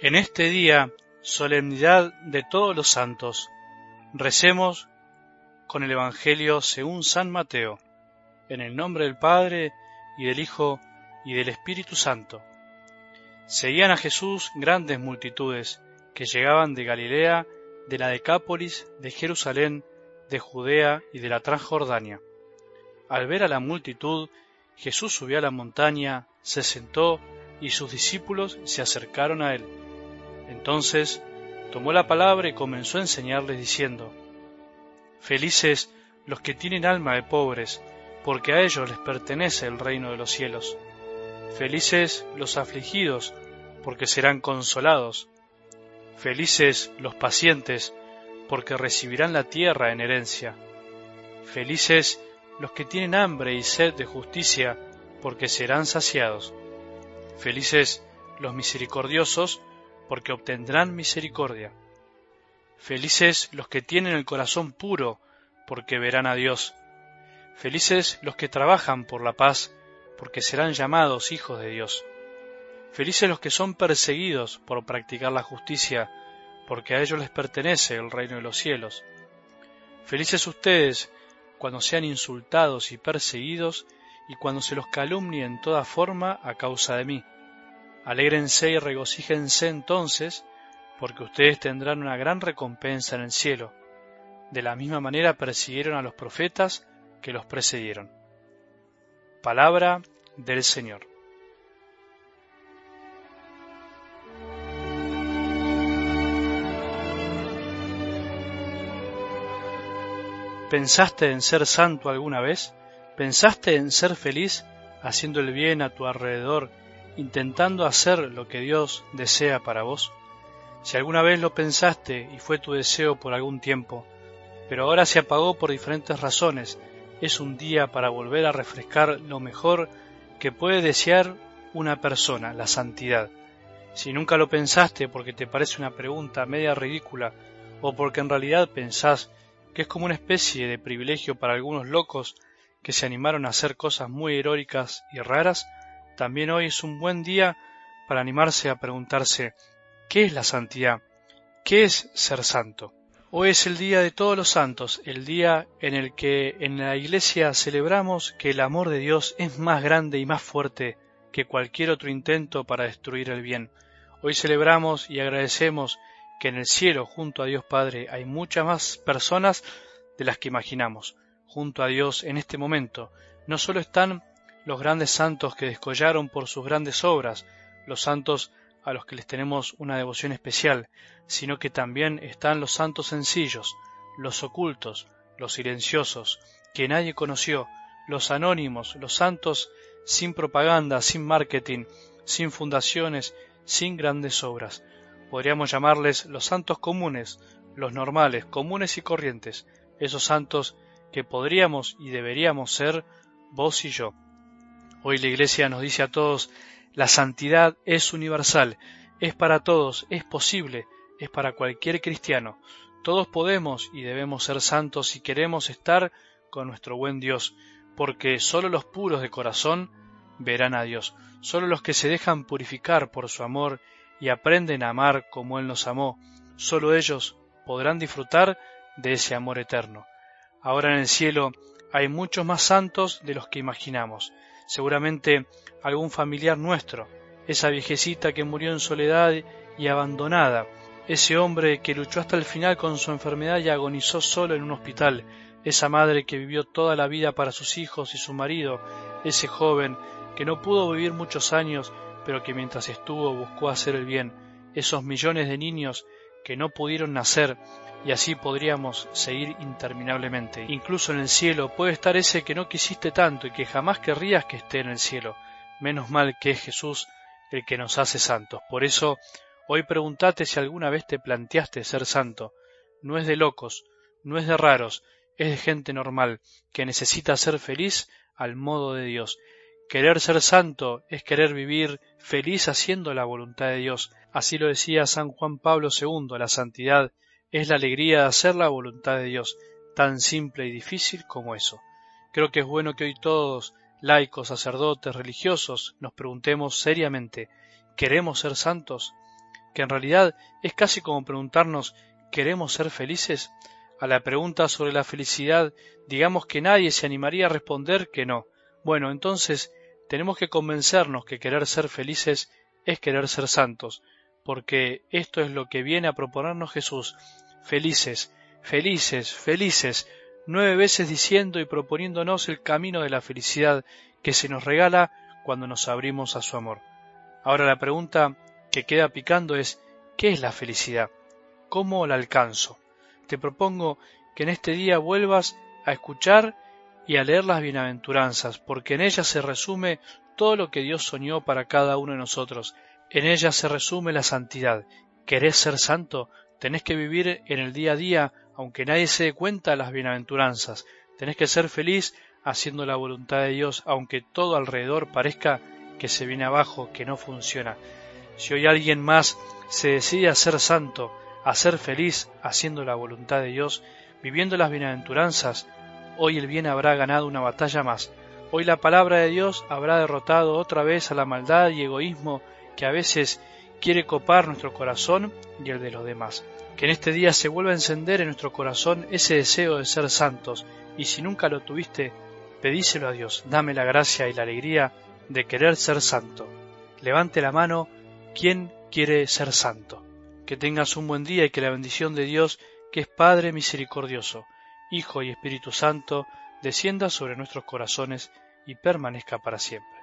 En este día, solemnidad de todos los santos, recemos con el Evangelio según San Mateo, en el nombre del Padre y del Hijo y del Espíritu Santo. Seguían a Jesús grandes multitudes que llegaban de Galilea, de la Decápolis, de Jerusalén, de Judea y de la Transjordania. Al ver a la multitud, Jesús subió a la montaña, se sentó y sus discípulos se acercaron a él. Entonces tomó la palabra y comenzó a enseñarles diciendo, Felices los que tienen alma de pobres, porque a ellos les pertenece el reino de los cielos. Felices los afligidos, porque serán consolados. Felices los pacientes, porque recibirán la tierra en herencia. Felices los que tienen hambre y sed de justicia, porque serán saciados. Felices los misericordiosos, porque obtendrán misericordia. Felices los que tienen el corazón puro, porque verán a Dios. Felices los que trabajan por la paz, porque serán llamados hijos de Dios. Felices los que son perseguidos por practicar la justicia, porque a ellos les pertenece el reino de los cielos. Felices ustedes cuando sean insultados y perseguidos, y cuando se los calumnie en toda forma a causa de mí. Alégrense y regocíjense entonces, porque ustedes tendrán una gran recompensa en el cielo. De la misma manera persiguieron a los profetas que los precedieron. Palabra del Señor. ¿Pensaste en ser santo alguna vez? ¿Pensaste en ser feliz haciendo el bien a tu alrededor, intentando hacer lo que Dios desea para vos? Si alguna vez lo pensaste y fue tu deseo por algún tiempo, pero ahora se apagó por diferentes razones, es un día para volver a refrescar lo mejor que puede desear una persona, la santidad. Si nunca lo pensaste porque te parece una pregunta media ridícula o porque en realidad pensás que es como una especie de privilegio para algunos locos que se animaron a hacer cosas muy heroicas y raras, también hoy es un buen día para animarse a preguntarse ¿qué es la santidad? ¿Qué es ser santo? Hoy es el día de todos los santos, el día en el que en la Iglesia celebramos que el amor de Dios es más grande y más fuerte que cualquier otro intento para destruir el bien. Hoy celebramos y agradecemos que en el cielo, junto a Dios Padre, hay muchas más personas de las que imaginamos. Junto a Dios en este momento no solo están los grandes santos que descollaron por sus grandes obras, los santos a los que les tenemos una devoción especial, sino que también están los santos sencillos, los ocultos, los silenciosos, que nadie conoció, los anónimos, los santos sin propaganda, sin marketing, sin fundaciones, sin grandes obras, Podríamos llamarles los santos comunes, los normales, comunes y corrientes, esos santos que podríamos y deberíamos ser vos y yo. Hoy la Iglesia nos dice a todos, la santidad es universal, es para todos, es posible, es para cualquier cristiano. Todos podemos y debemos ser santos si queremos estar con nuestro buen Dios, porque sólo los puros de corazón verán a Dios, sólo los que se dejan purificar por su amor y aprenden a amar como Él nos amó, sólo ellos podrán disfrutar de ese amor eterno. Ahora en el cielo hay muchos más santos de los que imaginamos. Seguramente algún familiar nuestro, esa viejecita que murió en soledad y abandonada, ese hombre que luchó hasta el final con su enfermedad y agonizó solo en un hospital, esa madre que vivió toda la vida para sus hijos y su marido, ese joven que no pudo vivir muchos años pero que mientras estuvo buscó hacer el bien, esos millones de niños que no pudieron nacer, y así podríamos seguir interminablemente. Incluso en el cielo puede estar ese que no quisiste tanto y que jamás querrías que esté en el cielo. Menos mal que es Jesús el que nos hace santos. Por eso, hoy pregúntate si alguna vez te planteaste ser santo. No es de locos, no es de raros, es de gente normal, que necesita ser feliz al modo de Dios Querer ser santo es querer vivir feliz haciendo la voluntad de Dios. Así lo decía San Juan Pablo II, la santidad es la alegría de hacer la voluntad de Dios, tan simple y difícil como eso. Creo que es bueno que hoy todos, laicos, sacerdotes, religiosos, nos preguntemos seriamente, ¿queremos ser santos? que en realidad es casi como preguntarnos ¿queremos ser felices? A la pregunta sobre la felicidad, digamos que nadie se animaría a responder que no. Bueno, entonces tenemos que convencernos que querer ser felices es querer ser santos, porque esto es lo que viene a proponernos Jesús. Felices, felices, felices, nueve veces diciendo y proponiéndonos el camino de la felicidad que se nos regala cuando nos abrimos a su amor. Ahora la pregunta que queda picando es ¿qué es la felicidad? ¿Cómo la alcanzo? Te propongo que en este día vuelvas a escuchar y a leer las bienaventuranzas, porque en ellas se resume todo lo que Dios soñó para cada uno de nosotros. En ellas se resume la santidad. ¿Querés ser santo? Tenés que vivir en el día a día, aunque nadie se dé cuenta de las bienaventuranzas. Tenés que ser feliz haciendo la voluntad de Dios, aunque todo alrededor parezca que se viene abajo, que no funciona. Si hoy alguien más se decide a ser santo, a ser feliz haciendo la voluntad de Dios, viviendo las bienaventuranzas, hoy el bien habrá ganado una batalla más. Hoy la palabra de Dios habrá derrotado otra vez a la maldad y egoísmo que a veces quiere copar nuestro corazón y el de los demás. Que en este día se vuelva a encender en nuestro corazón ese deseo de ser santos, y si nunca lo tuviste, pedíselo a Dios, dame la gracia y la alegría de querer ser santo. Levante la mano, ¿quién quiere ser santo? Que tengas un buen día y que la bendición de Dios, que es Padre misericordioso, Hijo y Espíritu Santo, descienda sobre nuestros corazones y permanezca para siempre.